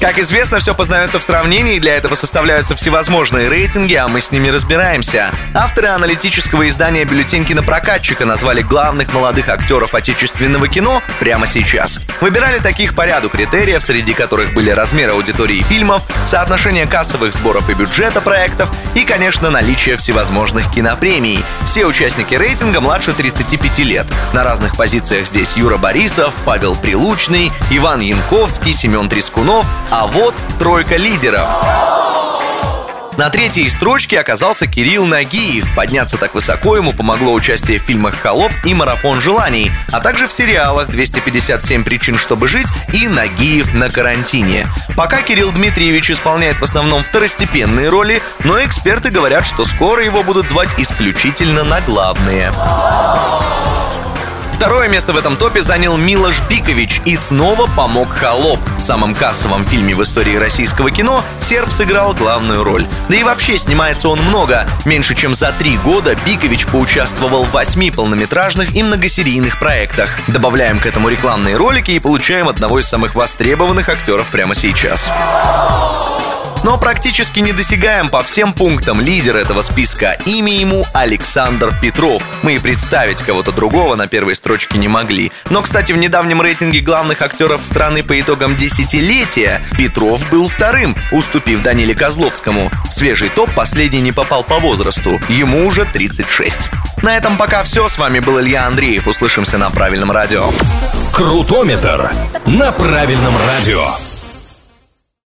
Как известно, все познается в сравнении, и для этого составляются всевозможные рейтинги, а мы с ними разбираемся. Авторы аналитического издания «Бюллетень кинопрокатчика» назвали главных молодых актеров отечественного кино прямо сейчас. Выбирали таких по ряду критериев, среди которых были размер аудитории фильмов, соотношение кассовых сборов и бюджета проектов и, конечно, наличие всевозможных кинопремий. Все участники рейтинга младше 35 лет. На разных позициях здесь Юра Борисов, Павел Прилучный, Иван Янковский, Семен Трескунов, а вот тройка лидеров. На третьей строчке оказался Кирилл Нагиев. Подняться так высоко ему помогло участие в фильмах «Холоп» и «Марафон желаний», а также в сериалах «257 причин, чтобы жить» и «Нагиев на карантине». Пока Кирилл Дмитриевич исполняет в основном второстепенные роли, но эксперты говорят, что скоро его будут звать исключительно на главные. Второе место в этом топе занял Милош Бикович и снова помог Холоп. В самом кассовом фильме в истории российского кино серб сыграл главную роль. Да и вообще снимается он много. Меньше чем за три года Бикович поучаствовал в восьми полнометражных и многосерийных проектах. Добавляем к этому рекламные ролики и получаем одного из самых востребованных актеров прямо сейчас но практически недосягаем по всем пунктам лидер этого списка. Имя ему Александр Петров. Мы и представить кого-то другого на первой строчке не могли. Но, кстати, в недавнем рейтинге главных актеров страны по итогам десятилетия Петров был вторым, уступив Даниле Козловскому. В свежий топ последний не попал по возрасту. Ему уже 36. На этом пока все. С вами был Илья Андреев. Услышимся на правильном радио. Крутометр на правильном радио.